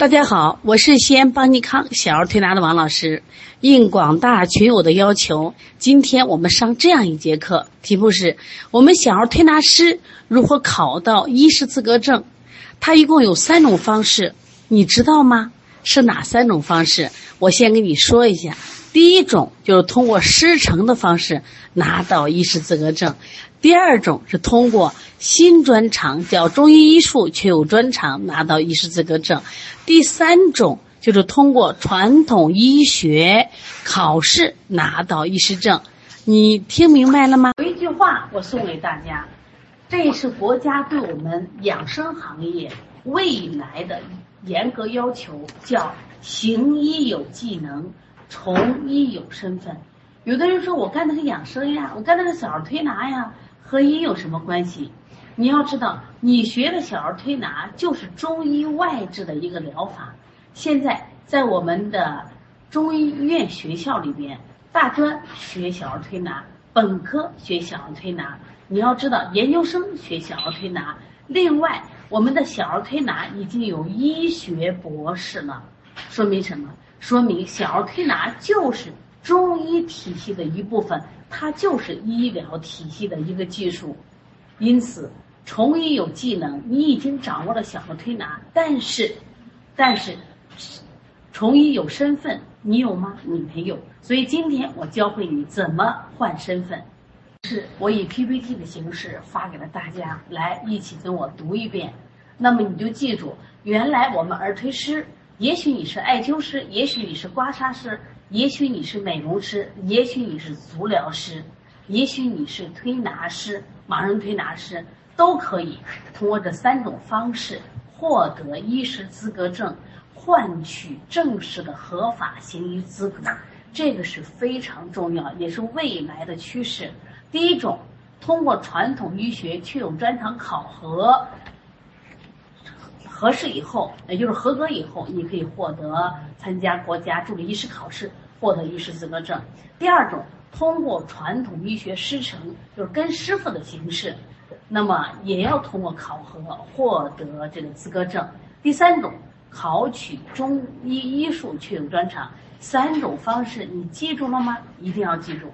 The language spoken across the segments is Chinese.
大家好，我是西安邦尼康小儿推拿的王老师。应广大群友的要求，今天我们上这样一节课，题目是我们小儿推拿师如何考到医师资格证。它一共有三种方式，你知道吗？是哪三种方式？我先跟你说一下。第一种就是通过师承的方式拿到医师资格证，第二种是通过新专长，叫中医医术却有专长拿到医师资格证，第三种就是通过传统医学考试拿到医师证。你听明白了吗？有一句话我送给大家，这也是国家对我们养生行业未来的严格要求，叫行医有技能。从医有身份，有的人说我干的是养生呀，我干的是小儿推拿呀，和医有什么关系？你要知道，你学的小儿推拿就是中医外治的一个疗法。现在在我们的中医院学校里边，大专学小儿推拿，本科学小儿推拿。你要知道，研究生学小儿推拿。另外，我们的小儿推拿已经有医学博士了，说明什么？说明小儿推拿就是中医体系的一部分，它就是医疗体系的一个技术。因此，从医有技能，你已经掌握了小儿推拿，但是，但是，从医有身份，你有吗？你没有。所以今天我教会你怎么换身份，是我以 PPT 的形式发给了大家，来一起跟我读一遍。那么你就记住，原来我们儿推师。也许你是艾灸师，也许你是刮痧师，也许你是美容师，也许你是足疗师，也许你是推拿师、盲人推拿师，都可以通过这三种方式获得医师资格证，换取正式的合法行医资格。这个是非常重要，也是未来的趋势。第一种，通过传统医学确有专长考核。合适以后，也就是合格以后，你可以获得参加国家助理医师考试，获得医师资格证。第二种，通过传统医学师承，就是跟师傅的形式，那么也要通过考核获得这个资格证。第三种，考取中医医术确有专长。三种方式，你记住了吗？一定要记住。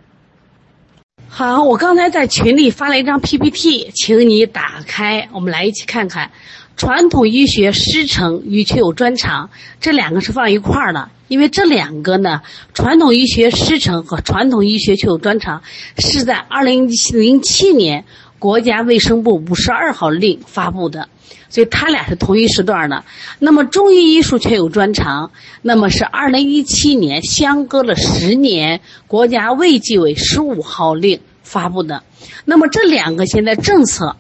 好，我刚才在群里发了一张 PPT，请你打开，我们来一起看看。传统医学师承与确有专长，这两个是放一块儿的，因为这两个呢，传统医学师承和传统医学确有专长是在二零零七年国家卫生部五十二号令发布的，所以它俩是同一时段的。那么中医医术确有专长，那么是二零一七年相隔了十年国家卫计委十五号令发布的。那么这两个现在政策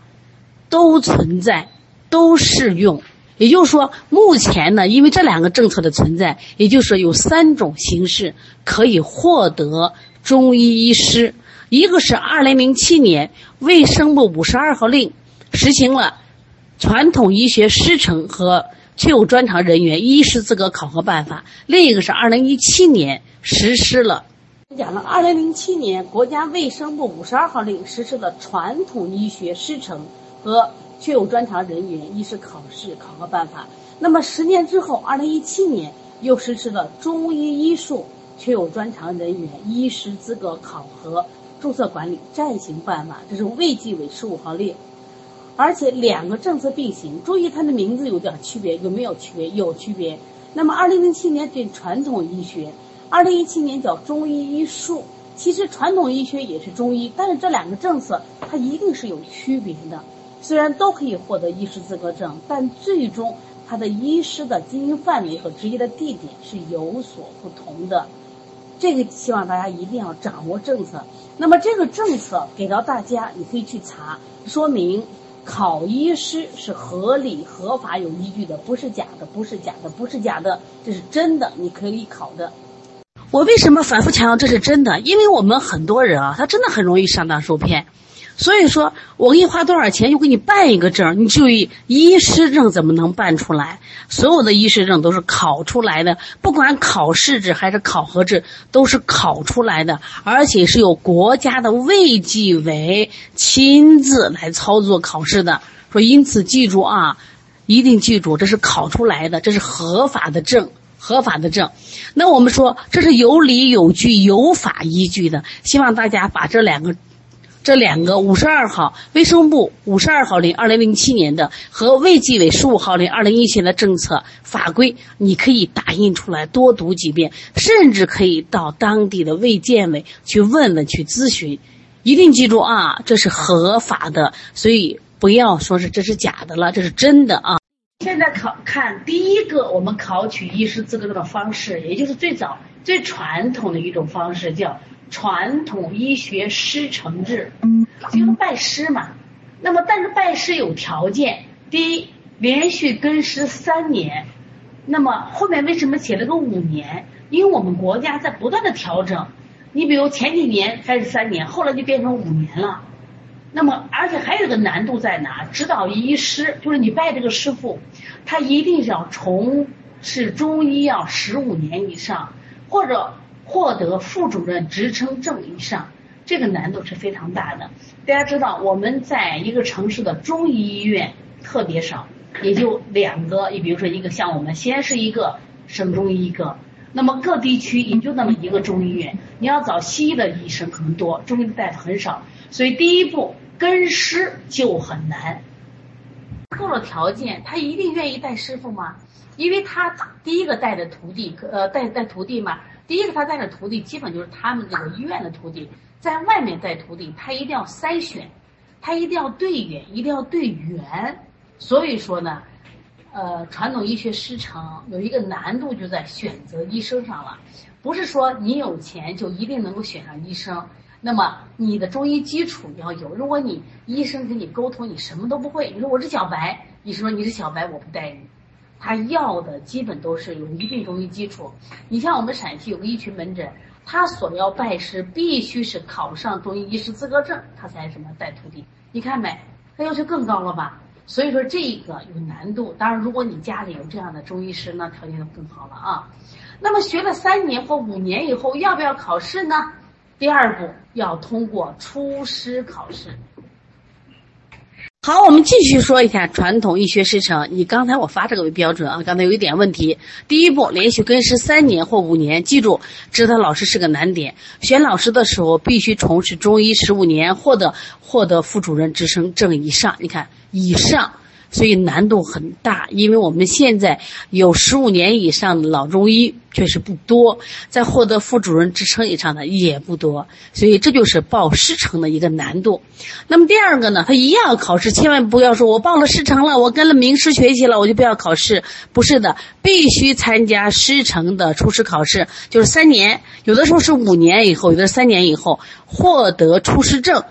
都存在。都适用，也就是说，目前呢，因为这两个政策的存在，也就是说有三种形式可以获得中医医师。一个是二零零七年卫生部五十二号令实行了传统医学师承和确有专长人员医师资格考核办法，另一个是二零一七年实施了讲了二零零七年国家卫生部五十二号令实施了传统医学师承和。确有专长人员医师考试考核办法。那么十年之后，二零一七年又实施了中医医术确有专长人员医师资格考核注册管理暂行办法，这是卫计委十五号令。而且两个政策并行，注意它的名字有点区别，有没有区别？有区别。那么二零零七年对传统医学，二零一七年叫中医医术。其实传统医学也是中医，但是这两个政策它一定是有区别的。虽然都可以获得医师资格证，但最终他的医师的经营范围和执业的地点是有所不同的。这个希望大家一定要掌握政策。那么这个政策给到大家，你可以去查，说明考医师是合理、合法、有依据的，不是假的，不是假的，不是假的，这是真的，你可以考的。我为什么反复强调这是真的？因为我们很多人啊，他真的很容易上当受骗。所以说，我给你花多少钱就给你办一个证，你注意，医师证怎么能办出来？所有的医师证都是考出来的，不管考试制还是考核制，都是考出来的，而且是由国家的卫计委亲自来操作考试的。说，因此记住啊，一定记住，这是考出来的，这是合法的证，合法的证。那我们说这是有理有据、有法依据的，希望大家把这两个。这两个五十二号卫生部五十二号零二零零七年的和卫计委十五号零二零一七年的政策法规，你可以打印出来多读几遍，甚至可以到当地的卫健委去问问去咨询，一定记住啊，这是合法的，所以不要说是这是假的了，这是真的啊。现在考看第一个我们考取医师资格证的方式，也就是最早最传统的一种方式，叫。传统医学师承制，就是拜师嘛。那么，但是拜师有条件，第一，连续跟师三年。那么后面为什么写了个五年？因为我们国家在不断的调整。你比如前几年开始三年，后来就变成五年了。那么，而且还有个难度在哪？指导医师就是你拜这个师傅，他一定是要从事中医药十五年以上，或者。获得副主任职称证以上，这个难度是非常大的。大家知道，我们在一个城市的中医医院特别少，也就两个。你比如说，一个像我们西安市一个，省中医一个，那么各地区也就那么一个中医院。你要找西医的医生可能多，中医的大夫很少，所以第一步跟师就很难。够了条件，他一定愿意带师傅吗？因为他第一个带的徒弟，呃，带带徒弟嘛。第一个，他带的徒弟基本就是他们这个医院的徒弟，在外面带徒弟，他一定要筛选，他一定要对眼，一定要对圆。所以说呢，呃，传统医学师承有一个难度就在选择医生上了，不是说你有钱就一定能够选上医生。那么你的中医基础要有，如果你医生跟你沟通你什么都不会，你说我是小白，医生说你是小白，我不带你。他要的基本都是有一定中医基础。你像我们陕西有个医群门诊，他所要拜师必须是考上中医医师资格证，他才什么带徒弟。你看没？他要求更高了吧？所以说这个有难度。当然，如果你家里有这样的中医师，那条件就更好了啊。那么学了三年或五年以后，要不要考试呢？第二步要通过出师考试。好，我们继续说一下传统医学师承。以刚才我发这个为标准啊，刚才有一点问题。第一步，连续跟师三年或五年，记住，指导老师是个难点。选老师的时候，必须从事中医十五年，获得获得副主任职称证以上。你看，以上。所以难度很大，因为我们现在有十五年以上的老中医确实不多，在获得副主任职称以上的也不多，所以这就是报师承的一个难度。那么第二个呢，他一样考试，千万不要说我报了师承了，我跟了名师学习了，我就不要考试。不是的，必须参加师承的初试考试，就是三年，有的时候是五年以后，有的三年以后获得初师证。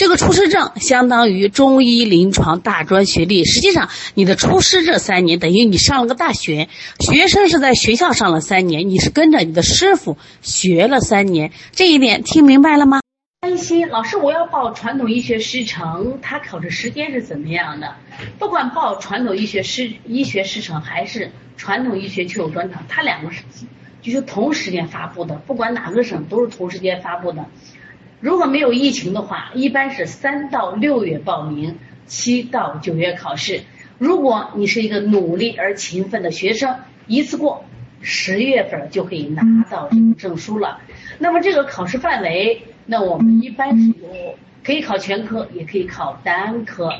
这个出师证相当于中医临床大专学历，实际上你的出师这三年等于你上了个大学，学生是在学校上了三年，你是跟着你的师傅学了三年，这一点听明白了吗？担心老师，我要报传统医学师承，他考试时间是怎么样的？不管报传统医学师医学师承还是传统医学确有专长，他两个是就是同时间发布的，不管哪个省都是同时间发布的。如果没有疫情的话，一般是三到六月报名，七到九月考试。如果你是一个努力而勤奋的学生，一次过，十月份就可以拿到这个证书了。那么这个考试范围，那我们一般是有可以考全科，也可以考单科。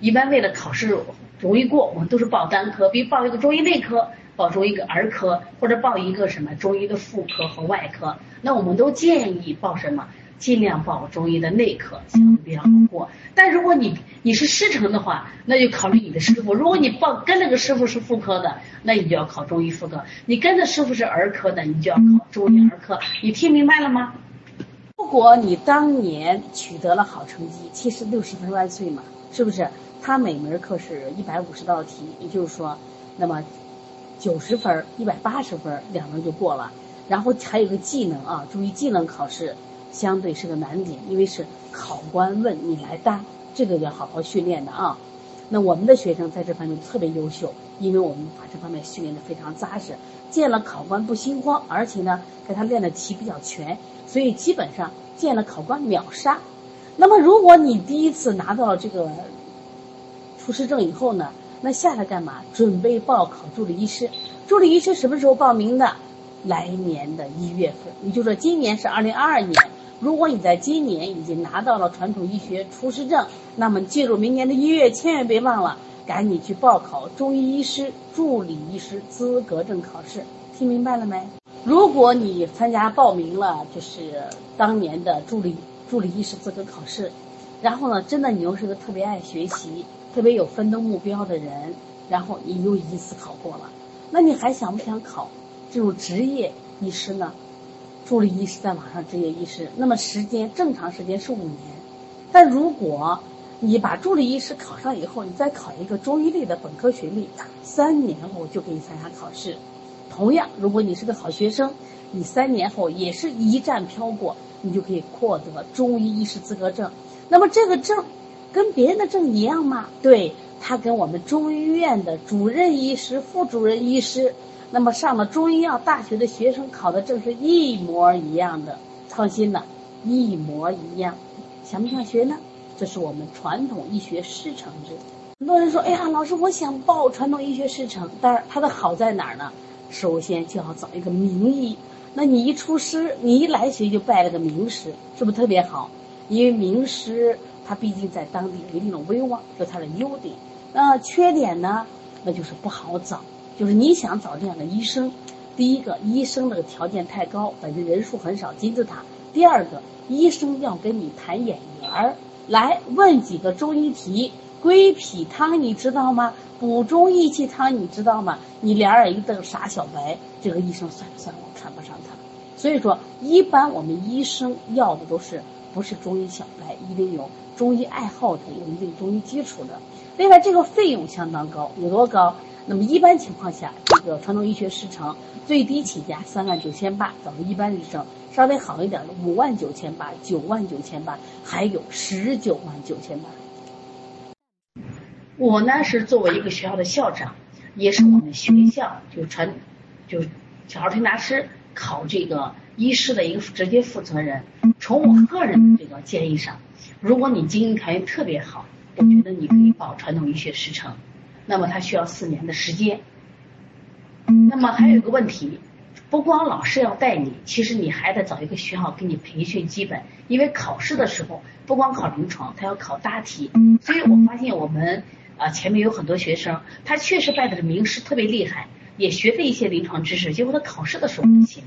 一般为了考试容易过，我们都是报单科，比如报一个中医内科，报中医个儿科，或者报一个什么中医的妇科和外科。那我们都建议报什么？尽量报中医的内科，相对比较好过。但如果你你是师承的话，那就考虑你的师傅。如果你报跟那个师傅是妇科的，那你就要考中医妇科；你跟着师傅是儿科的，你就要考中医儿科。你听明白了吗？如果你当年取得了好成绩，其实六十分万岁嘛，是不是？他每门课是一百五十道题，也就是说，那么九十分、一百八十分两门就过了。然后还有个技能啊，注意技能考试。相对是个难点，因为是考官问你来答，这个要好好训练的啊。那我们的学生在这方面特别优秀，因为我们把这方面训练的非常扎实，见了考官不心慌，而且呢给他练的题比较全，所以基本上见了考官秒杀。那么如果你第一次拿到了这个出师证以后呢，那下来干嘛？准备报考助理医师。助理医师什么时候报名的？来年的一月份。也就是说，今年是二零二二年。如果你在今年已经拿到了传统医学厨师证，那么进入明年的一月，千万别忘了赶紧去报考中医医师助理医师资格证考试。听明白了没？如果你参加报名了，就是当年的助理助理医师资格考试，然后呢，真的你又是个特别爱学习、特别有奋斗目标的人，然后你又一次考过了，那你还想不想考这种职业医师呢？助理医师在网上执业医师，那么时间正常时间是五年，但如果你把助理医师考上以后，你再考一个中医类的本科学历，三年后就可以参加考试。同样，如果你是个好学生，你三年后也是一战飘过，你就可以获得中医医师资格证。那么这个证跟别人的证一样吗？对，它跟我们中医院的主任医师、副主任医师。那么上了中医药大学的学生考的证是一模一样的，放心的，一模一样，想不想学呢？这是我们传统医学师承制。很多人说：“哎呀，老师，我想报传统医学师承。”但是它的好在哪儿呢？首先就要找一个名医。那你一出师，你一来学就拜了个名师，是不是特别好？因为名师他毕竟在当地有一定的威望，这是他的优点。那缺点呢？那就是不好找。就是你想找这样的医生，第一个医生那个条件太高，本身人数很少，金字塔；第二个医生要跟你谈眼缘儿，来问几个中医题，归脾汤你知道吗？补中益气汤你知道吗？你两眼一瞪傻小白，这个医生算不算？我看不上他。所以说，一般我们医生要的都是不是中医小白，一定有中医爱好的，有一定中医基础的。另外，这个费用相当高，有多高？那么一般情况下，这个传统医学师承最低起价三万九千八，咱们一般医生；稍微好一点的五万九千八、九万九千八，还有十九万九千八。我呢是作为一个学校的校长，也是我们学校就传就小儿推拿师考这个医师的一个直接负责人。从我个人这个建议上，如果你经济条件特别好，我觉得你可以报传统医学师承。那么他需要四年的时间。那么还有一个问题，不光老师要带你，其实你还得找一个学校给你培训基本，因为考试的时候不光考临床，他要考大题。所以我发现我们啊前面有很多学生，他确实拜的是名师，特别厉害，也学的一些临床知识，结果他考试的时候不行。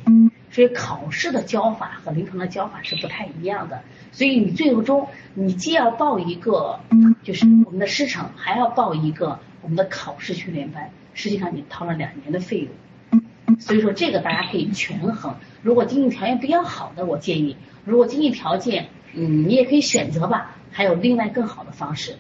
所以考试的教法和临床的教法是不太一样的。所以你最终你既要报一个就是我们的师承，还要报一个。我们的考试训练班，实际上你掏了两年的费用，所以说这个大家可以权衡。如果经济条件比较好的，我建议；如果经济条件，嗯，你也可以选择吧，还有另外更好的方式。